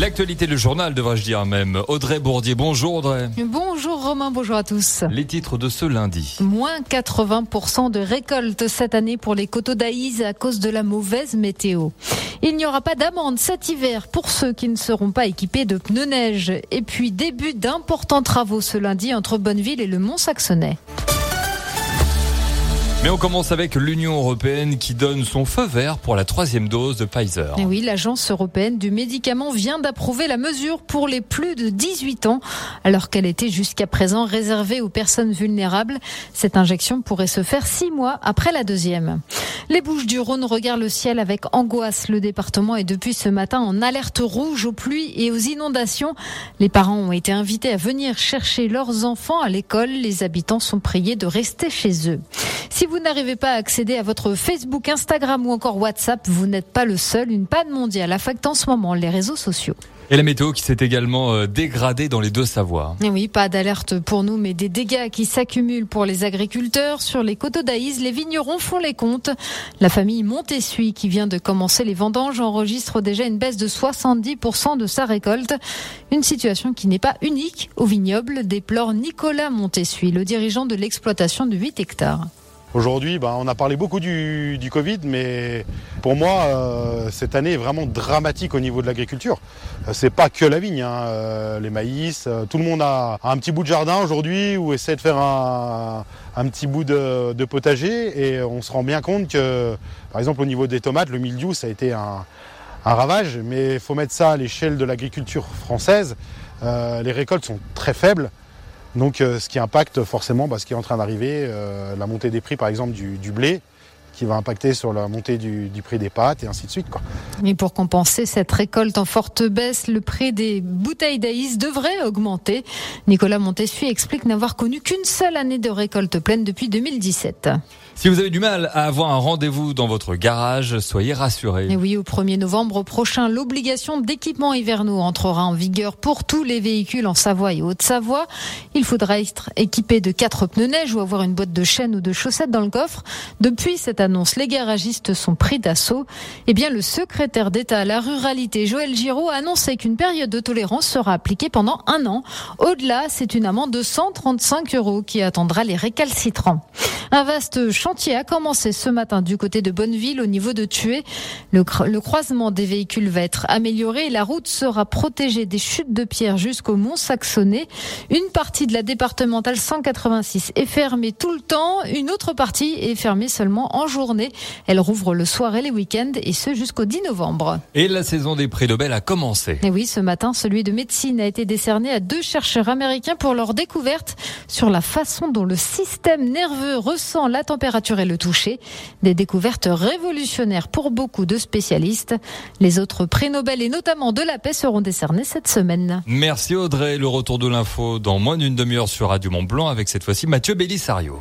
L'actualité, le journal, devrais-je dire même. Audrey Bourdier, bonjour Audrey. Bonjour Romain, bonjour à tous. Les titres de ce lundi. Moins 80% de récolte cette année pour les coteaux d'Aïs à cause de la mauvaise météo. Il n'y aura pas d'amende cet hiver pour ceux qui ne seront pas équipés de pneus neige. Et puis début d'importants travaux ce lundi entre Bonneville et le Mont-Saxonais. Mais on commence avec l'Union européenne qui donne son feu vert pour la troisième dose de Pfizer. Oui, l'agence européenne du médicament vient d'approuver la mesure pour les plus de 18 ans, alors qu'elle était jusqu'à présent réservée aux personnes vulnérables. Cette injection pourrait se faire six mois après la deuxième. Les Bouches du Rhône regardent le ciel avec angoisse. Le département est depuis ce matin en alerte rouge aux pluies et aux inondations. Les parents ont été invités à venir chercher leurs enfants à l'école. Les habitants sont priés de rester chez eux. Si vous n'arrivez pas à accéder à votre Facebook, Instagram ou encore WhatsApp, vous n'êtes pas le seul. Une panne mondiale affecte en ce moment les réseaux sociaux. Et la météo qui s'est également euh, dégradée dans les deux Savoies. Et oui, pas d'alerte pour nous, mais des dégâts qui s'accumulent pour les agriculteurs. Sur les coteaux d'Aïs, les vignerons font les comptes. La famille Montessuie, qui vient de commencer les vendanges, enregistre déjà une baisse de 70% de sa récolte. Une situation qui n'est pas unique au vignoble, déplore Nicolas Montessuie, le dirigeant de l'exploitation de 8 hectares. Aujourd'hui, ben, on a parlé beaucoup du, du Covid, mais pour moi, euh, cette année est vraiment dramatique au niveau de l'agriculture. Euh, c'est pas que la vigne, hein, euh, les maïs, tout le monde a un petit bout de jardin aujourd'hui ou essaie de faire un, un petit bout de, de, potager et on se rend bien compte que, par exemple, au niveau des tomates, le mildiou, ça a été un, un ravage, mais il faut mettre ça à l'échelle de l'agriculture française. les récoltes sont très faibles. Donc euh, ce qui impacte forcément bah, ce qui est en train d'arriver, euh, la montée des prix par exemple du, du, blé qui va impacter sur la montée du, du prix des pâtes et ainsi de suite. Quoi. Et pour compenser cette récolte en forte baisse, le prix des bouteilles d'aïs devrait augmenter. Nicolas Montessuie explique n'avoir connu qu'une seule année de récolte pleine depuis 2017. Si vous avez du mal à avoir un rendez-vous dans votre garage, soyez rassurés. Et oui, au 1er novembre prochain, l'obligation d'équipement hivernaux entrera en vigueur pour tous les véhicules en Savoie et Haute-Savoie. Il faudra être équipé de quatre pneus neige ou avoir une boîte de chaînes ou de chaussettes dans le coffre. Depuis cette annonce, les garagistes sont pris d'assaut. Eh bien, le secrétaire d'État à la ruralité, Joël Giraud, a annoncé qu'une période de tolérance sera appliquée pendant un an. Au-delà, c'est une amende de 135 euros qui attendra les récalcitrants. Un vaste chantier a commencé ce matin du côté de Bonneville au niveau de Tué. Le, croisement des véhicules va être amélioré et la route sera protégée des chutes de pierre jusqu'au mont Saxonnet. Une partie de la départementale 186 est fermée tout le temps. Une autre partie est fermée seulement en journée. Elle rouvre le soir et les week-ends et ce jusqu'au 10 novembre. Et la saison des prix Nobel a commencé. Et oui, ce matin, celui de médecine a été décerné à deux chercheurs américains pour leur découverte sur la façon dont le système nerveux ressent la température et le toucher. Des découvertes révolutionnaires pour beaucoup de spécialistes. Les autres prix Nobel et notamment de la paix seront décernés cette semaine. Merci Audrey. Le retour de l'info dans moins d'une demi-heure sur Radio Mont Blanc avec cette fois-ci Mathieu Bellisario.